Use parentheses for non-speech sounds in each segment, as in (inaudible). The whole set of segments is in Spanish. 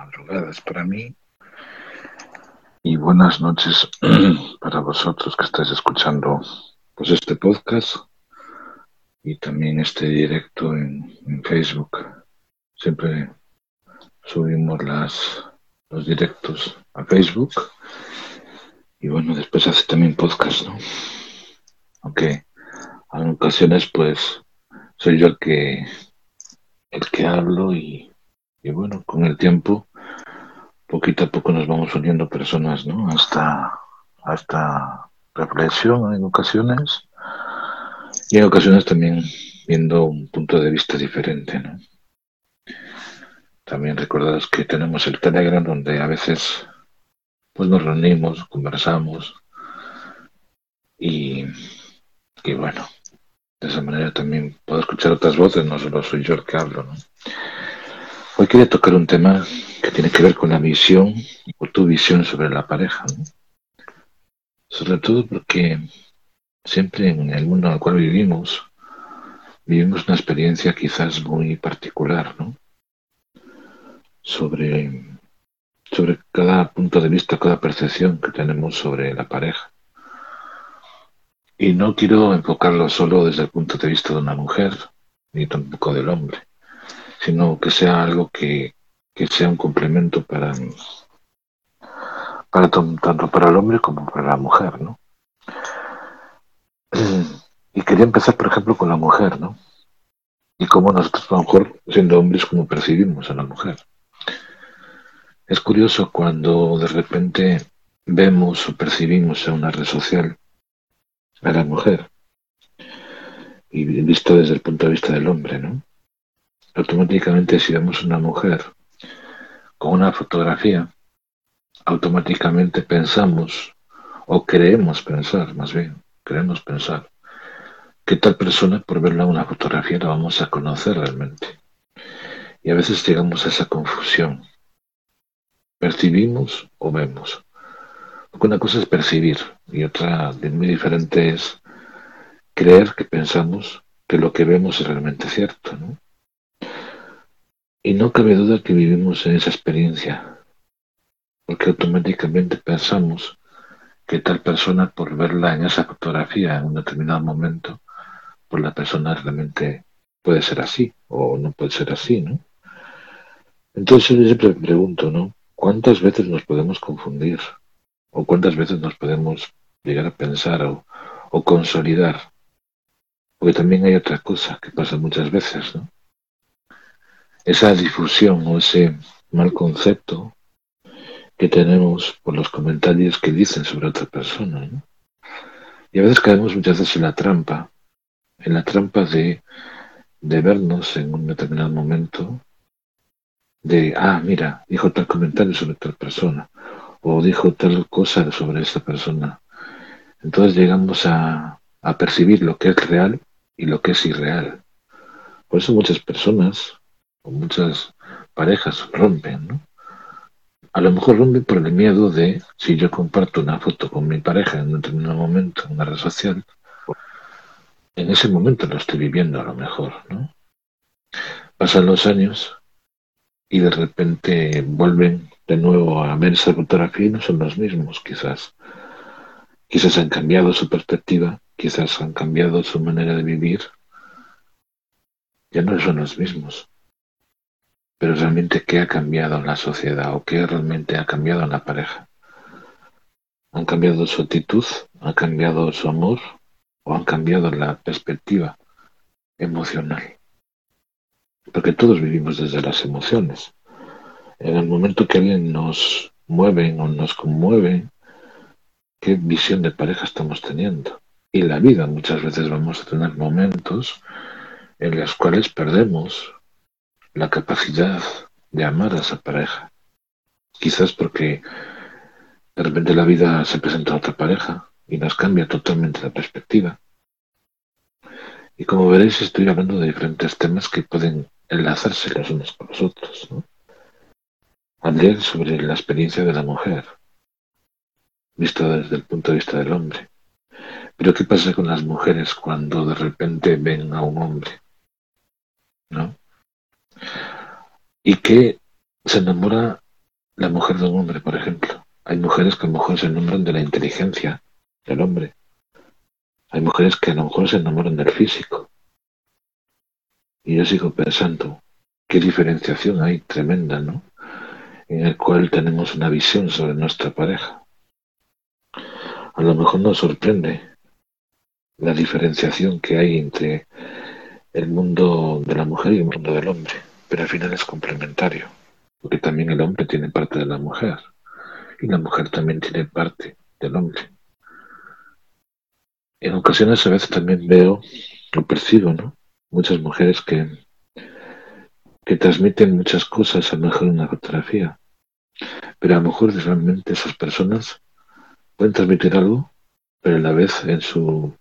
madrugadas para mí y buenas noches (clears throat) para vosotros que estáis escuchando pues este podcast y también este directo en, en Facebook. Siempre subimos las, los directos a Facebook y bueno, después hace también podcast, ¿no? Aunque en ocasiones pues soy yo el que el que hablo y, y bueno, con el tiempo poquito a poco nos vamos uniendo personas, ¿no? Hasta hasta reflexión en ocasiones y en ocasiones también viendo un punto de vista diferente, ¿no? También recordaros que tenemos el Telegram donde a veces pues nos reunimos, conversamos y, y bueno, de esa manera también puedo escuchar otras voces, no solo soy yo el que hablo. ¿no? Hoy quería tocar un tema que tiene que ver con la visión o tu visión sobre la pareja. Sobre todo porque siempre en el mundo en el cual vivimos, vivimos una experiencia quizás muy particular, ¿no? Sobre, sobre cada punto de vista, cada percepción que tenemos sobre la pareja. Y no quiero enfocarlo solo desde el punto de vista de una mujer, ni tampoco del hombre, sino que sea algo que, que sea un complemento para, para tanto para el hombre como para la mujer, ¿no? (clears throat) Y quería empezar, por ejemplo, con la mujer, ¿no? Y cómo nosotros, a lo mejor, siendo hombres, como percibimos a la mujer. Es curioso cuando de repente vemos o percibimos en una red social a la mujer y visto desde el punto de vista del hombre, ¿no? Automáticamente si vemos una mujer con una fotografía, automáticamente pensamos o creemos pensar, más bien, queremos pensar que tal persona por verla en una fotografía la vamos a conocer realmente. Y a veces llegamos a esa confusión. Percibimos o vemos. Porque una cosa es percibir y otra muy diferente es creer que pensamos que lo que vemos es realmente cierto. ¿no? Y no cabe duda que vivimos en esa experiencia, porque automáticamente pensamos que tal persona por verla en esa fotografía en un determinado momento, pues la persona realmente puede ser así o no puede ser así, ¿no? Entonces yo siempre me pregunto, ¿no? ¿Cuántas veces nos podemos confundir? o cuántas veces nos podemos llegar a pensar o, o consolidar. Porque también hay otra cosa que pasa muchas veces, ¿no? Esa difusión o ese mal concepto que tenemos por los comentarios que dicen sobre otra persona. Y a veces caemos muchas veces en la trampa, en la trampa de, de vernos en un determinado momento, de, ah, mira, dijo tal comentario sobre otra persona, o dijo tal cosa sobre esta persona. Entonces llegamos a, a percibir lo que es real y lo que es irreal. Por eso muchas personas o muchas parejas rompen, ¿no? A lo mejor rompen por el miedo de, si yo comparto una foto con mi pareja en un determinado momento en una red social, en ese momento lo estoy viviendo a lo mejor, ¿no? Pasan los años y de repente vuelven de nuevo a ver esa fotografía y no son los mismos, quizás. Quizás han cambiado su perspectiva, quizás han cambiado su manera de vivir. Ya no son los mismos. Pero realmente, ¿qué ha cambiado en la sociedad o qué realmente ha cambiado en la pareja? ¿Han cambiado su actitud? ¿Han cambiado su amor? ¿O han cambiado la perspectiva emocional? Porque todos vivimos desde las emociones en el momento que alguien nos mueve o nos conmueve, qué visión de pareja estamos teniendo. Y la vida muchas veces vamos a tener momentos en los cuales perdemos la capacidad de amar a esa pareja. Quizás porque de repente la vida se presenta a otra pareja y nos cambia totalmente la perspectiva. Y como veréis, estoy hablando de diferentes temas que pueden enlazarse los unos con los otros. ¿no? Hablé sobre la experiencia de la mujer, vista desde el punto de vista del hombre. Pero ¿qué pasa con las mujeres cuando de repente ven a un hombre? ¿No? Y que se enamora la mujer de un hombre, por ejemplo. Hay mujeres que a lo mejor se enamoran de la inteligencia del hombre. Hay mujeres que a lo mejor se enamoran del físico. Y yo sigo pensando, qué diferenciación hay tremenda, ¿no? En el cual tenemos una visión sobre nuestra pareja. A lo mejor nos sorprende la diferenciación que hay entre el mundo de la mujer y el mundo del hombre, pero al final es complementario, porque también el hombre tiene parte de la mujer y la mujer también tiene parte del hombre. En ocasiones a veces también veo o percibo, ¿no? Muchas mujeres que, que transmiten muchas cosas a lo mejor en una fotografía, pero a lo mejor realmente esas personas pueden transmitir algo, pero a la vez en su,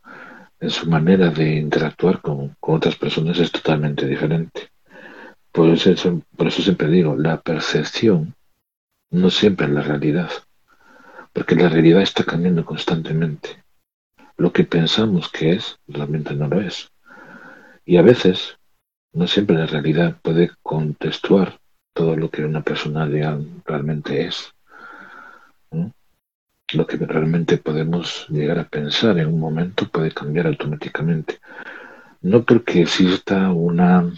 en su manera de interactuar con, con otras personas es totalmente diferente. Por eso, siempre digo, la percepción no siempre es la realidad, porque la realidad está cambiando constantemente. Lo que pensamos que es, realmente no lo es. Y a veces, no siempre la realidad puede contextuar todo lo que una persona realmente es. Lo que realmente podemos llegar a pensar en un momento puede cambiar automáticamente. No porque exista una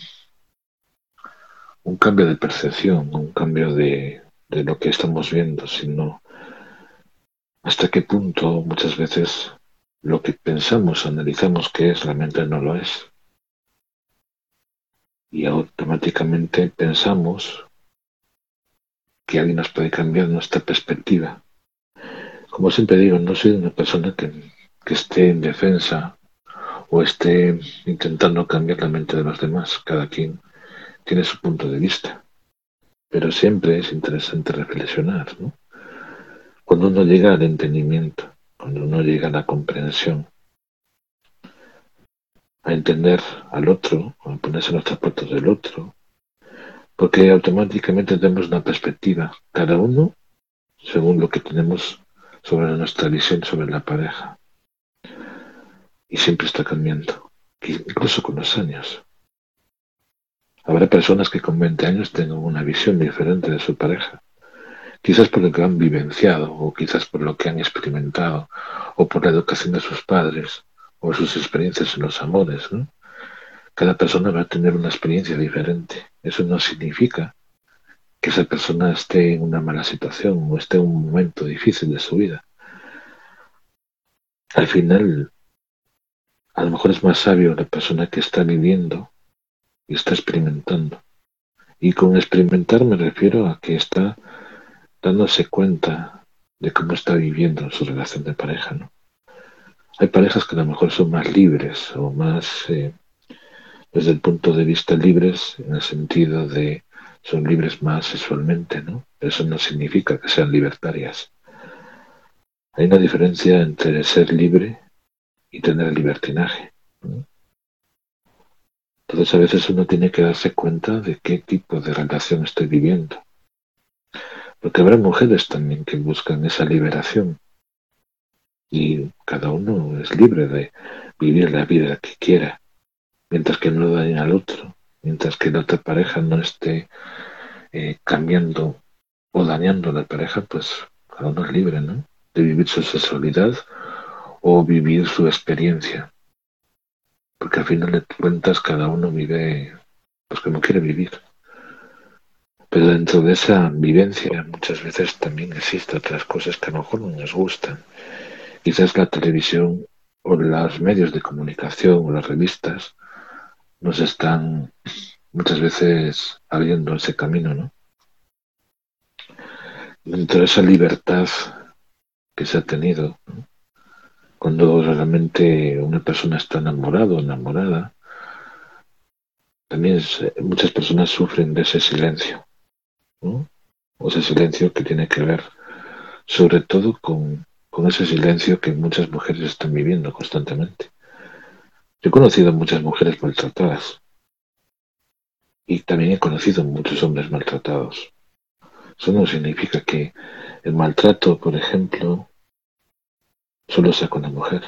un cambio de percepción, un cambio de, de lo que estamos viendo, sino hasta qué punto muchas veces lo que pensamos, analizamos que es, realmente no lo es. Y automáticamente pensamos que alguien nos puede cambiar nuestra perspectiva. Como siempre digo, no soy una persona que, que esté en defensa o esté intentando cambiar la mente de los demás. Cada quien tiene su punto de vista. Pero siempre es interesante reflexionar, ¿no? Cuando uno llega al entendimiento, cuando uno llega a la comprensión, a entender al otro, a ponerse en los zapatos del otro, porque automáticamente tenemos una perspectiva, cada uno según lo que tenemos sobre nuestra visión sobre la pareja. Y siempre está cambiando, incluso con los años. Habrá personas que con 20 años tengan una visión diferente de su pareja quizás por lo que han vivenciado, o quizás por lo que han experimentado, o por la educación de sus padres, o sus experiencias en los amores. Cada persona va a tener una experiencia diferente. Eso no significa que esa persona esté en una mala situación o esté en un momento difícil de su vida. Al final, a lo mejor es más sabio la persona que está viviendo y está experimentando. Y con experimentar me refiero a que está dándose cuenta de cómo está viviendo su relación de pareja, ¿no? Hay parejas que a lo mejor son más libres o más, eh, desde el punto de vista libres, en el sentido de son libres más sexualmente, ¿no? Eso no significa que sean libertarias. Hay una diferencia entre ser libre y tener libertinaje. Entonces a veces uno tiene que darse cuenta de qué tipo de relación estoy viviendo. Porque habrá mujeres también que buscan esa liberación. Y cada uno es libre de vivir la vida que quiera, mientras que no dañe al otro, mientras que la otra pareja no esté eh, cambiando o dañando a la pareja, pues cada uno es libre, ¿no? De vivir su sexualidad o vivir su experiencia. Porque al final de cuentas cada uno vive pues como quiere vivir. Pero dentro de esa vivencia muchas veces también existen otras cosas que a lo mejor no nos gustan. Quizás la televisión o los medios de comunicación o las revistas nos están muchas veces abriendo ese camino, ¿no? Dentro de esa libertad que se ha tenido, cuando realmente una persona está enamorado o enamorada, también muchas personas sufren de ese silencio o ese silencio que tiene que ver sobre todo con, con ese silencio que muchas mujeres están viviendo constantemente. Yo he conocido muchas mujeres maltratadas y también he conocido muchos hombres maltratados. Eso no significa que el maltrato, por ejemplo, solo sea con la mujer.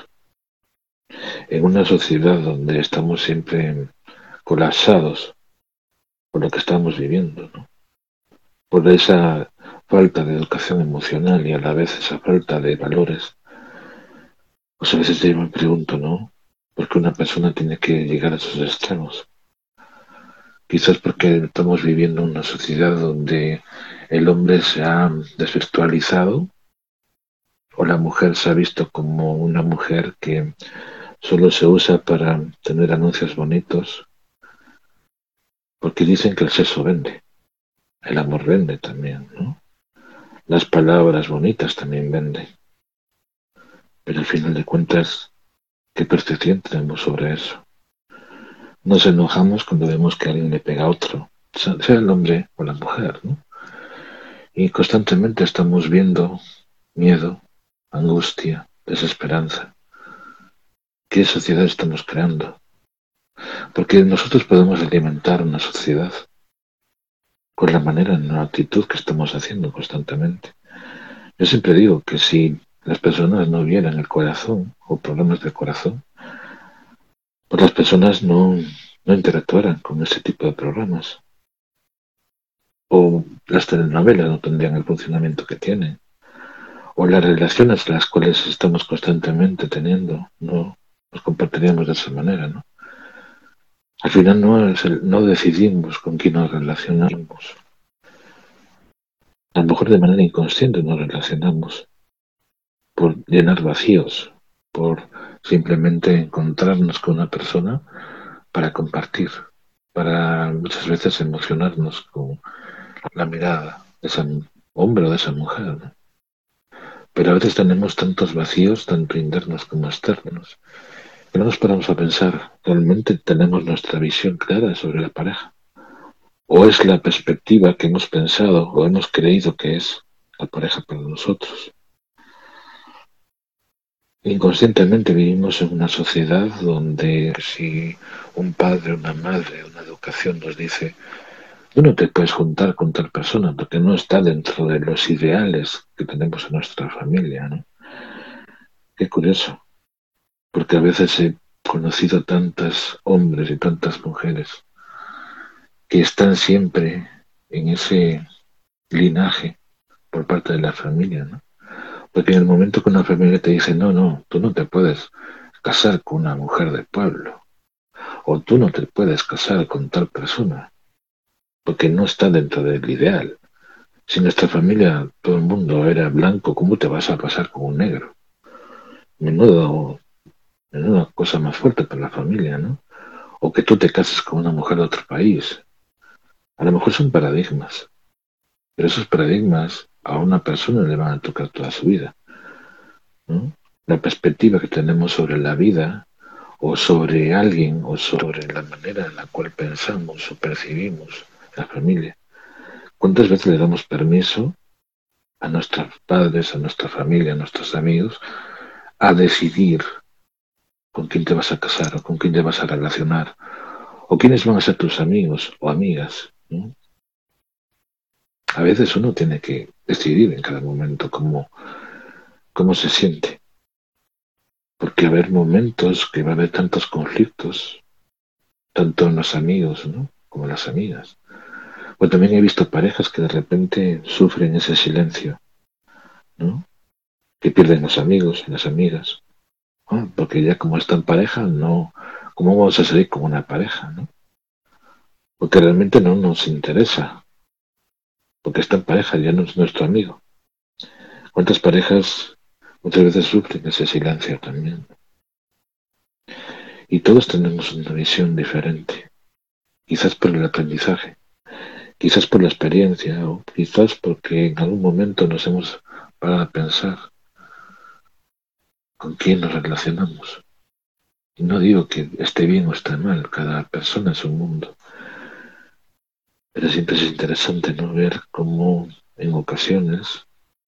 En una sociedad donde estamos siempre colapsados por lo que estamos viviendo, por esa falta de educación emocional y a la vez esa falta de valores, pues a veces yo me pregunto, ¿no? ¿Por qué una persona tiene que llegar a esos extremos? Quizás porque estamos viviendo una sociedad donde el hombre se ha desvirtualizado o la mujer se ha visto como una mujer que solo se usa para tener anuncios bonitos, porque dicen que el sexo vende, el amor vende también, ¿no? Las palabras bonitas también venden. Pero al final de cuentas, ¿qué percepción tenemos sobre eso? Nos enojamos cuando vemos que alguien le pega a otro, sea el hombre o la mujer, ¿no? Y constantemente estamos viendo miedo, angustia, desesperanza. ¿Qué sociedad estamos creando? Porque nosotros podemos alimentar una sociedad con la manera, en la actitud que estamos haciendo constantemente. Yo siempre digo que si las personas no vieran el corazón o problemas del corazón, pues las personas no, no interactuaran con ese tipo de programas. O las telenovelas no tendrían el funcionamiento que tienen. O las relaciones las cuales estamos constantemente teniendo no nos comportaríamos de esa manera, ¿no? Al final no, es el, no decidimos con quién nos relacionamos. A lo mejor de manera inconsciente nos relacionamos por llenar vacíos, por simplemente encontrarnos con una persona para compartir, para muchas veces emocionarnos con la mirada de ese hombre o de esa mujer. Pero a veces tenemos tantos vacíos, tanto internos como externos, que no nos paramos a pensar, ¿realmente tenemos nuestra visión clara sobre la pareja? ¿O es la perspectiva que hemos pensado o hemos creído que es la pareja para nosotros? Inconscientemente vivimos en una sociedad donde si un padre, una madre, una educación nos dice, tú no te puedes juntar con tal persona porque no está dentro de los ideales que tenemos en nuestra familia, ¿no? Qué curioso porque a veces he conocido tantos hombres y tantas mujeres que están siempre en ese linaje por parte de la familia, ¿no? Porque en el momento que una familia te dice, no, no, tú no te puedes casar con una mujer de pueblo, o tú no te puedes casar con tal persona, porque no está dentro del ideal. Si nuestra familia, todo el mundo era blanco, ¿cómo te vas a casar con un negro? Menudo es una cosa más fuerte para la familia, ¿no? O que tú te cases con una mujer de otro país. A lo mejor son paradigmas, pero esos paradigmas a una persona le van a tocar toda su vida. La perspectiva que tenemos sobre la vida o sobre alguien o sobre la manera en la cual pensamos o percibimos la familia. ¿Cuántas veces le damos permiso a nuestros padres, a nuestra familia, a nuestros amigos, a decidir con quién te vas a casar o con quién te vas a relacionar o quiénes van a ser tus amigos o amigas. A veces uno tiene que decidir en cada momento cómo, cómo se siente. Porque va a haber momentos que va a haber tantos conflictos, tanto en los amigos como en las amigas. O también he visto parejas que de repente sufren ese silencio, ¿no? que pierden los amigos y las amigas, porque ya como está en pareja, no, ¿cómo vamos a salir como una pareja? ¿no? Porque realmente no nos interesa, porque está en pareja, ya no es nuestro amigo. ¿Cuántas parejas muchas veces sufren ese silencio también? Y todos tenemos una visión diferente, quizás por el aprendizaje, quizás por la experiencia, o quizás porque en algún momento nos hemos parado a pensar con quién nos relacionamos. Y no digo que esté bien o esté mal, cada persona es un mundo. Pero siempre es interesante no ver cómo en ocasiones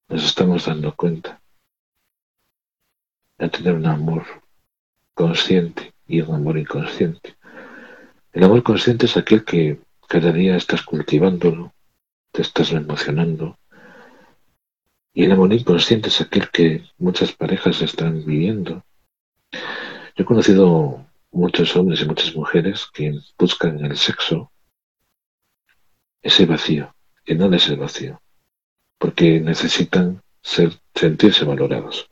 nos estamos dando cuenta de tener un amor consciente y un amor inconsciente. El amor consciente es aquel que cada día estás cultivándolo, te estás emocionando, y el amor inconsciente es aquel que muchas parejas están viviendo. Yo he conocido muchos hombres y muchas mujeres que buscan en el sexo ese vacío, que no es el vacío. porque necesitan ser, sentirse valorados.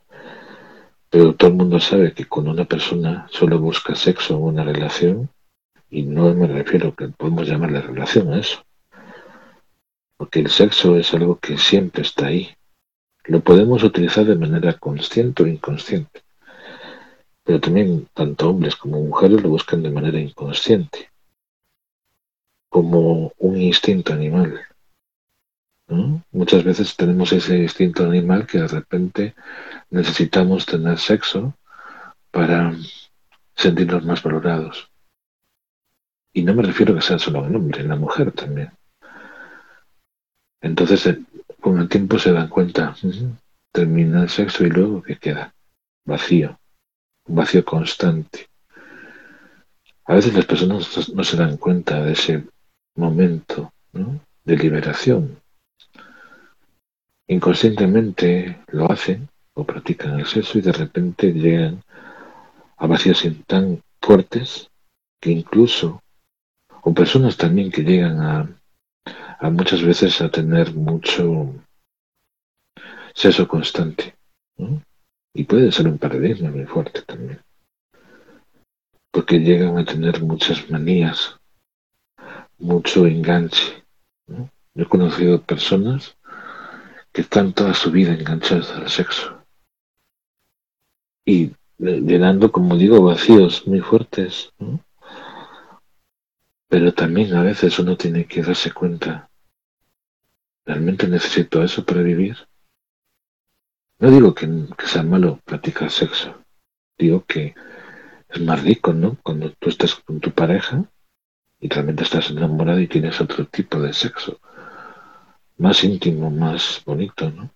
Pero todo el mundo sabe que cuando una persona solo busca sexo o una relación, y no me refiero que podemos llamarle relación a eso, porque el sexo es algo que siempre está ahí. Lo podemos utilizar de manera consciente o inconsciente, pero también tanto hombres como mujeres lo buscan de manera inconsciente, como un instinto animal. Muchas veces tenemos ese instinto animal que de repente necesitamos tener sexo para sentirnos más valorados. Y no me refiero a que sea solo el hombre, en la mujer también. Entonces, eh, con el tiempo se dan cuenta, termina el sexo y luego ¿qué queda? Vacío, un vacío constante. A veces las personas no se dan cuenta de ese momento de liberación, inconscientemente lo hacen o practican el sexo y de repente llegan a vacíos tan fuertes que incluso, o personas también que llegan a, muchas veces a tener mucho sexo constante. Y puede ser un paradigma muy fuerte también. Porque llegan a tener muchas manías, mucho enganche. Yo he conocido personas que están toda su vida enganchados al sexo. Y llenando, como digo, vacíos muy fuertes. Pero también a veces uno tiene que darse cuenta, ¿realmente necesito eso para vivir? No digo que, sea malo practicar sexo, digo que es más rico, ¿no? Cuando tú estás con tu pareja y realmente estás enamorado y tienes otro tipo de sexo más íntimo, más bonito, ¿no?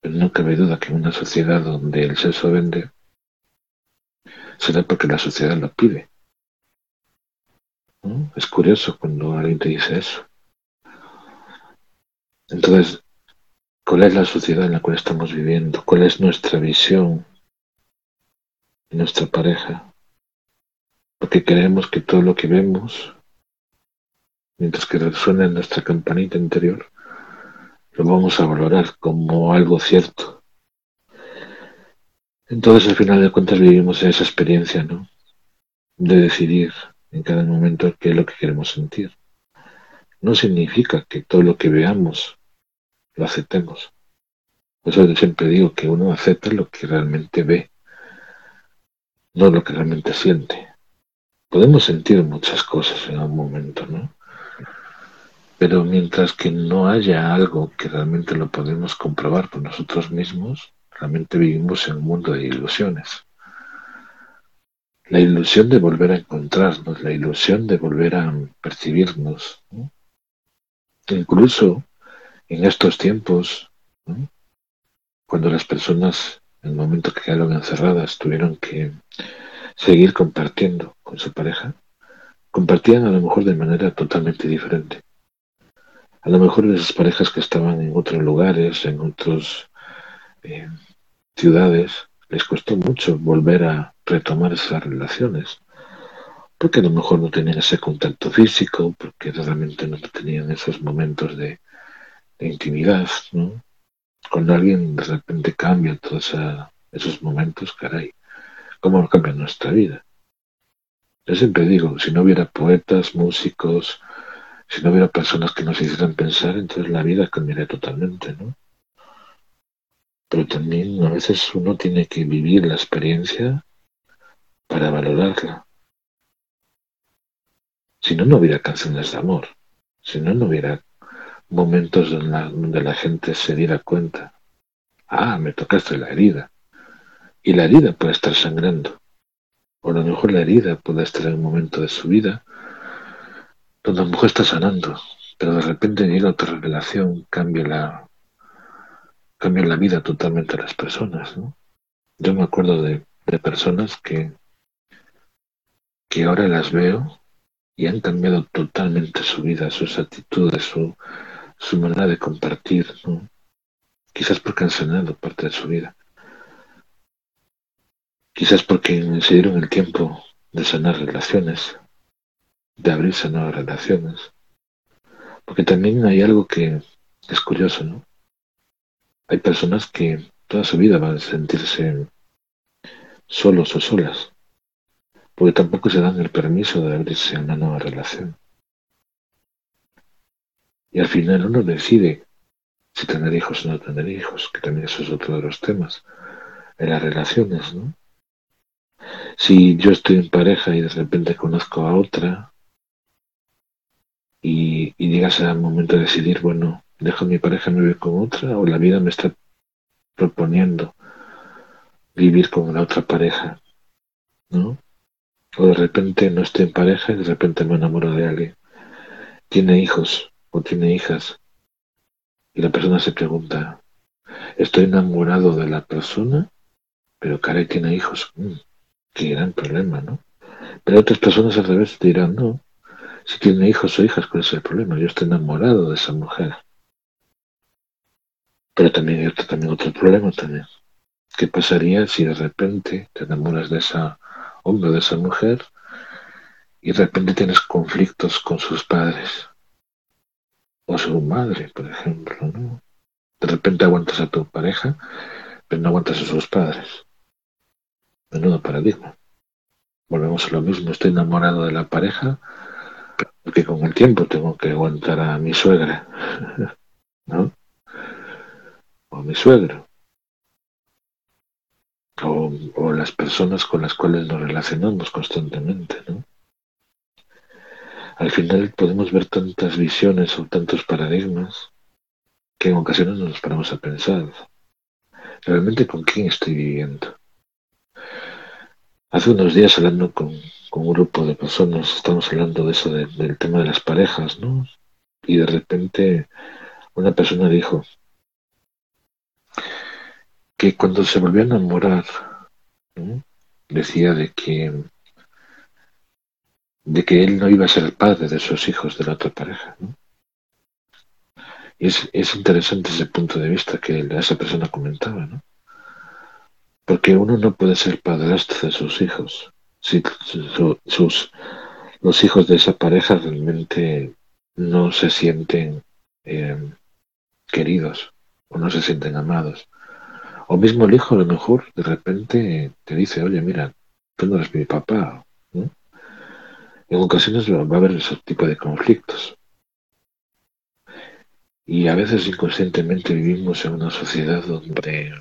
Pero no cabe duda que en una sociedad donde el sexo vende, será porque la sociedad lo pide. Es curioso cuando alguien te dice eso. Entonces, ¿cuál es la sociedad en la cual estamos viviendo? ¿Cuál es nuestra visión de nuestra pareja? Porque creemos que todo lo que vemos mientras que resuena en nuestra campanita interior, lo vamos a valorar como algo cierto. Entonces, al final de cuentas, vivimos esa experiencia, ¿no? De decidir en cada momento qué es lo que queremos sentir. No significa que todo lo que veamos lo aceptemos. Por eso yo siempre digo que uno acepta lo que realmente ve, no lo que realmente siente. Podemos sentir muchas cosas en algún momento, ¿no? Pero mientras que no haya algo que realmente lo podemos comprobar por nosotros mismos, realmente vivimos en un mundo de ilusiones. La ilusión de volver a encontrarnos, la ilusión de volver a percibirnos. Incluso en estos tiempos, cuando las personas, en el momento que quedaron encerradas, tuvieron que seguir compartiendo con su pareja, compartían a lo mejor de manera totalmente diferente. A lo mejor esas parejas que estaban en otros lugares, en otras eh, ciudades, les costó mucho volver a retomar esas relaciones. Porque a lo mejor no tenían ese contacto físico, porque realmente no tenían esos momentos de, intimidad, ¿no? Cuando alguien de repente cambia todos esos momentos, caray, ¿cómo cambia nuestra vida? Yo siempre digo, si no hubiera poetas, músicos, si no hubiera personas que nos hicieran pensar, entonces la vida cambiaría totalmente, ¿no? Pero también a veces uno tiene que vivir la experiencia para valorarla. Si no, no hubiera canciones de amor. Si no, no hubiera momentos donde la, gente se diera cuenta. Ah, me tocaste la herida. Y la herida puede estar sangrando. O a lo mejor la herida puede estar en un momento de su vida donde la mujer está sanando, pero de repente llega otra revelación, cambia la, cambia la vida totalmente a las personas. ¿no? Yo me acuerdo de, personas que, que ahora las veo y han cambiado totalmente su vida, sus actitudes, su, su manera de compartir, ¿no? quizás porque han sanado parte de su vida, quizás porque se dieron el tiempo de sanar relaciones, de abrirse nuevas relaciones. Porque también hay algo que, Es curioso, ¿no? Hay personas que toda su vida van a sentirse solos o solas, porque tampoco se dan el permiso de abrirse a una nueva relación. Y al final uno decide si tener hijos o no tener hijos, que también eso es otro de los temas en las relaciones, ¿no? Si yo estoy en pareja y de repente conozco a otra y, y llegas momento de decidir, bueno, dejo a mi pareja me voy con otra o la vida me está proponiendo vivir con la otra pareja, ¿no? O de repente no estoy en pareja y de repente me enamoro de alguien. Tiene hijos o tiene hijas. Y la persona se pregunta, ¿estoy enamorado de la persona? Pero caray, tiene hijos. Mm, qué gran problema, ¿no? Pero otras personas al revés dirán, no, si tiene hijos o hijas, ¿cuál es el problema? Yo estoy enamorado de esa mujer. Pero también hay otro, también otro problema también. ¿Qué pasaría si de repente te enamoras de esa hombre, de esa mujer, y de repente tienes conflictos con sus padres? O su madre, por ejemplo, ¿no? De repente aguantas a tu pareja, pero no aguantas a sus padres. Menudo paradigma. Volvemos a lo mismo, estoy enamorado de la pareja, porque con el tiempo tengo que aguantar a mi suegra, (laughs) ¿no? O a mi suegro. O, las personas con las cuales nos relacionamos constantemente, ¿no? Al final podemos ver tantas visiones o tantos paradigmas que en ocasiones no nos paramos a pensar, ¿realmente con quién estoy viviendo? Hace unos días hablando con un grupo de personas, estamos hablando de eso, del tema de las parejas, ¿no? Y de repente una persona dijo que cuando se volvió a enamorar, decía de que de que él no iba a ser el padre de sus hijos de la otra pareja. Y es, es, interesante ese punto de vista que esa persona comentaba, ¿no? Porque uno no puede ser padrastro de sus hijos si su, sus, los hijos de esa pareja realmente no se sienten eh, queridos o no se sienten amados. O mismo el hijo a lo mejor de repente te dice, oye, mira, tú no eres mi papá, ¿no? En ocasiones va a haber ese tipo de conflictos. Y a veces inconscientemente vivimos en una sociedad donde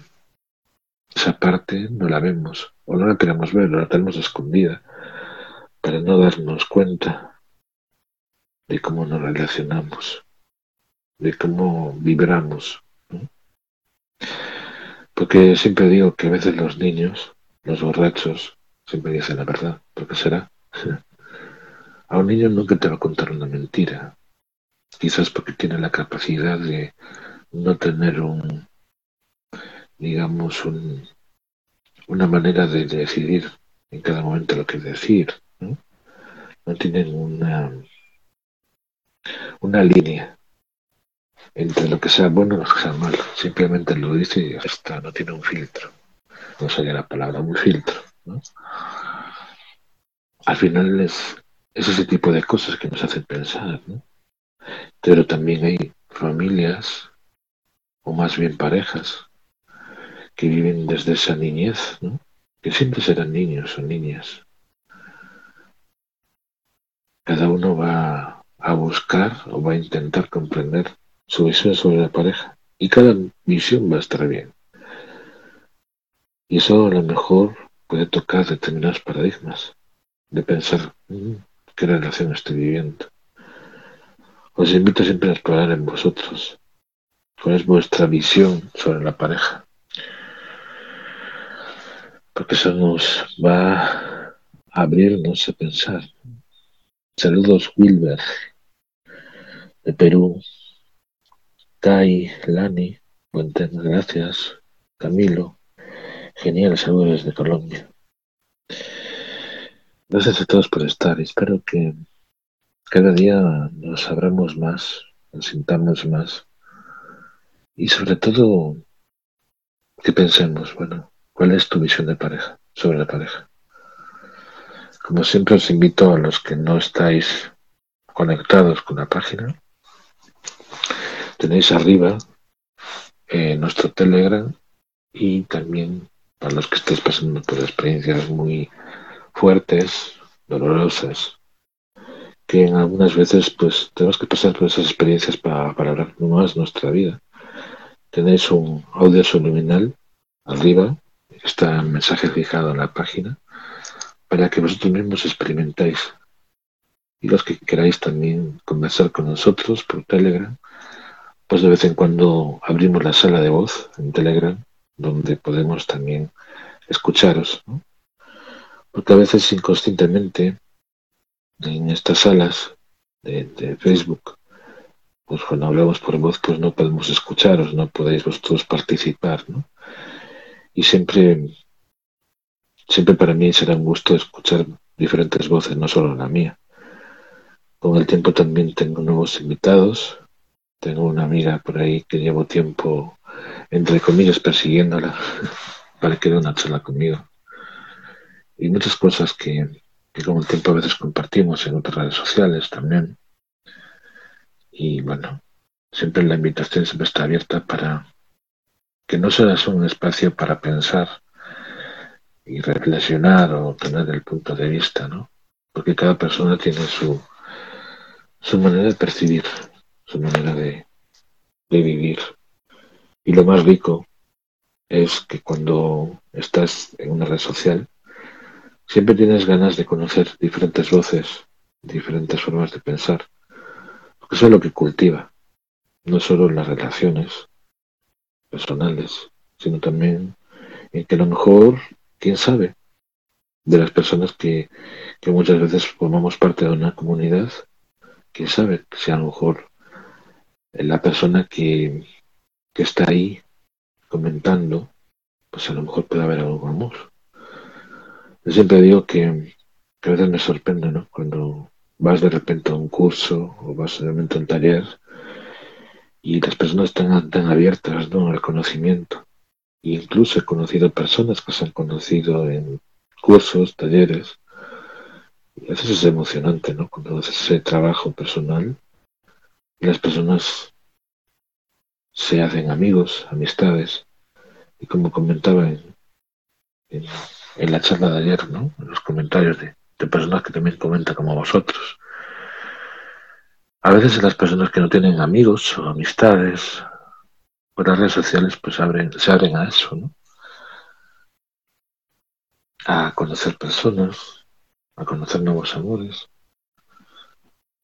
esa parte no la vemos, o no la queremos ver, o la tenemos escondida, para no darnos cuenta de cómo nos relacionamos, de cómo vibramos. Porque siempre digo que a veces los niños, los borrachos, siempre dicen la verdad. ¿Por qué será? (laughs) A un niño nunca te va a contar una mentira. Quizás porque tiene la capacidad de no tener un, digamos, un, una manera de decidir en cada momento lo que decir. No, no tienen una, una línea entre lo que sea bueno y lo que sea malo. Simplemente lo dice y ya está, no tiene un filtro. No sería la palabra, un filtro. Al final es, es ese tipo de cosas que nos hacen pensar, ¿no? Pero también hay familias, o más bien parejas, que viven desde esa niñez, ¿no? Que siempre serán niños o niñas. Cada uno va a buscar o va a intentar comprender su visión sobre la pareja. Y cada visión va a estar bien. Y eso a lo mejor puede tocar determinados paradigmas de pensar, mm, qué relación estoy viviendo. Os invito siempre a explorar en vosotros cuál es vuestra visión sobre la pareja. Porque eso nos va a abrirnos a pensar. Saludos Wilber de Perú, Tai, Lani, Puente, gracias, Camilo, genial, saludos desde Colombia. Gracias a todos por estar. Espero que cada día nos abramos más, nos sintamos más y sobre todo que pensemos, bueno, ¿cuál es tu visión de pareja, sobre la pareja? Como siempre os invito a los que no estáis conectados con la página, tenéis arriba eh, nuestro Telegram y también para los que estéis pasando por experiencias muy fuertes, dolorosas, que algunas veces pues tenemos que pasar por esas experiencias para hablar más nuestra vida. Tenéis un audio subliminal arriba, está el mensaje fijado en la página, para que vosotros mismos experimentáis. Y los que queráis también conversar con nosotros por Telegram, pues de vez en cuando abrimos la sala de voz en Telegram, donde podemos también escucharos. Porque a veces inconscientemente en estas salas de, Facebook, pues cuando hablamos por voz, pues no podemos escucharos, no podéis vosotros participar, ¿no? Y siempre, siempre para mí será un gusto escuchar diferentes voces, no solo la mía. Con el tiempo también tengo nuevos invitados. Tengo una amiga por ahí que llevo tiempo, entre comillas, persiguiéndola (laughs) para que dé una charla conmigo. Y muchas cosas que, que con el tiempo a veces compartimos en otras redes sociales también. Y bueno, siempre la invitación siempre está abierta para que no sea un espacio para pensar y reflexionar o tener el punto de vista, ¿no? Porque cada persona tiene su, su manera de percibir, su manera de, vivir. Y lo más rico es que cuando estás en una red social, Siempre tienes ganas de conocer diferentes voces, diferentes formas de pensar, porque eso es lo que cultiva, no solo en las relaciones personales, sino también en que a lo mejor, quién sabe, de las personas que, que muchas veces formamos parte de una comunidad, quién sabe si a lo mejor la persona que, que está ahí comentando, pues a lo mejor puede haber algo amor. Yo siempre digo que, a veces me sorprende, ¿no? Cuando vas de repente a un curso o vas de repente a un taller y las personas están tan abiertas ¿no? al conocimiento. E incluso he conocido personas que se han conocido en cursos, talleres. Y a veces es emocionante, ¿no? Cuando haces ese trabajo personal las personas se hacen amigos, amistades. Y como comentaba en, en en la charla de ayer, ¿no? En los comentarios de, personas que también comentan como vosotros. A veces las personas que no tienen amigos o amistades por las redes sociales pues abren, se abren a eso, ¿no? A conocer personas, a conocer nuevos amores.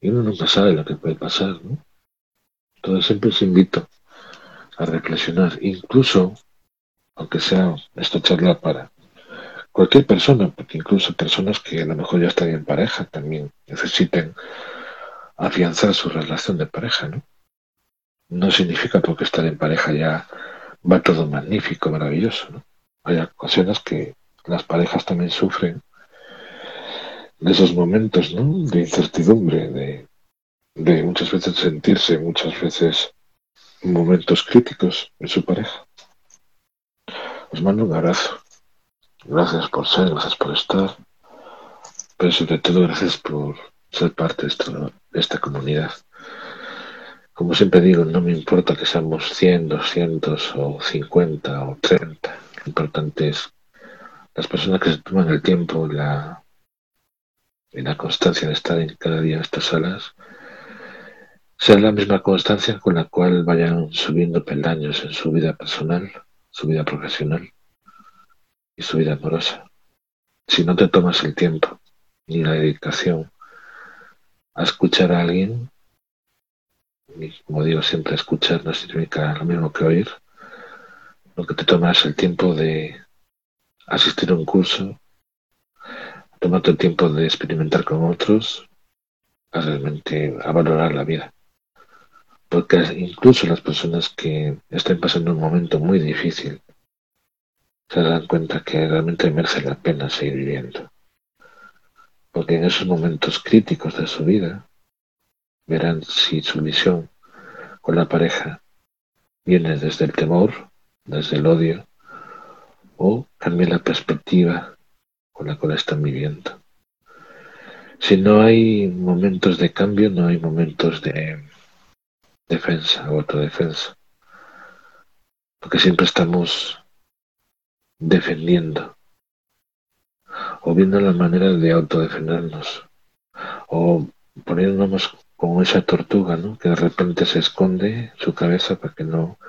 Y uno nunca sabe lo que puede pasar, ¿no? Entonces siempre os invito a reflexionar, incluso, aunque sea esta charla para cualquier persona, porque incluso personas que a lo mejor ya están en pareja también necesiten afianzar su relación de pareja, ¿no? No significa porque estar en pareja ya va todo magnífico, maravilloso, ¿no? Hay ocasiones que las parejas también sufren esos momentos, ¿no? De incertidumbre, de, de muchas veces sentirse, muchas veces momentos críticos en su pareja. Os mando un abrazo. Gracias por ser, gracias por estar, pero sobre todo gracias por ser parte de, esta comunidad. Como siempre digo, no me importa que seamos 100, 200 o 50 o 30. Lo importante es las personas que se toman el tiempo la, y la constancia de estar en cada día en estas salas, sea la misma constancia con la cual vayan subiendo peldaños en su vida personal, su vida profesional y su vida amorosa. Si no te tomas el tiempo ni la dedicación a escuchar a alguien, y como digo siempre, escuchar no significa lo mismo que oír, lo que te tomas el tiempo de asistir a un curso, tomarte el tiempo de experimentar con otros, a realmente a valorar la vida. Porque incluso las personas que estén pasando un momento muy difícil, se dan cuenta que realmente merece la pena seguir viviendo. Porque en esos momentos críticos de su vida verán si su visión con la pareja viene desde el temor, desde el odio, o cambia la perspectiva con la cual están viviendo. Si no hay momentos de cambio, no hay momentos de, defensa o autodefensa. Porque siempre estamos defendiendo o viendo la manera de autodefendernos o poniéndonos como esa tortuga ¿no? que de repente se esconde su cabeza para que no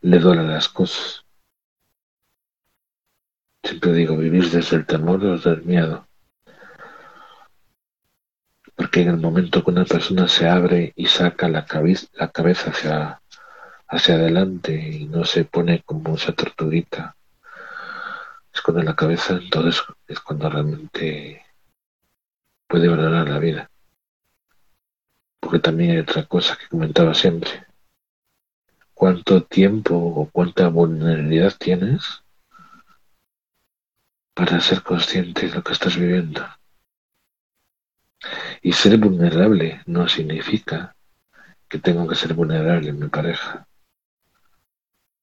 le duelen las cosas. Siempre digo, vivir desde el temor o desde el miedo. Porque en el momento que una persona se abre y saca la, cabeza, hacia, hacia adelante y no se pone como esa tortuguita, esconde la cabeza, entonces es cuando realmente puede valorar la vida. Porque también hay otra cosa que comentaba siempre. ¿Cuánto tiempo o cuánta vulnerabilidad tienes para ser consciente de lo que estás viviendo? Y ser vulnerable no significa que tengo que ser vulnerable en mi pareja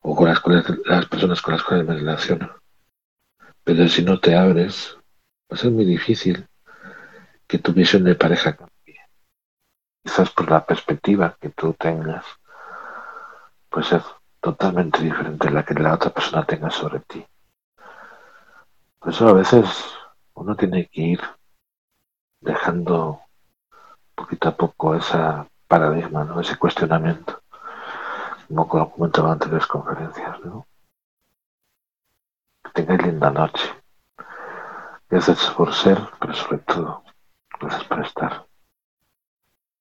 o con las, las personas con las cuales me relaciono. Pero si no te abres, va a ser muy difícil que tu visión de pareja cambie. Quizás por la perspectiva que tú tengas, pues es totalmente diferente a la que la otra persona tenga sobre ti. Por eso a veces uno tiene que ir dejando poquito a poco ese paradigma, ¿no? ese cuestionamiento, como comentaba antes en las conferencias. ¿no? Que tengáis linda noche. Gracias por ser, pero sobre todo, gracias por estar.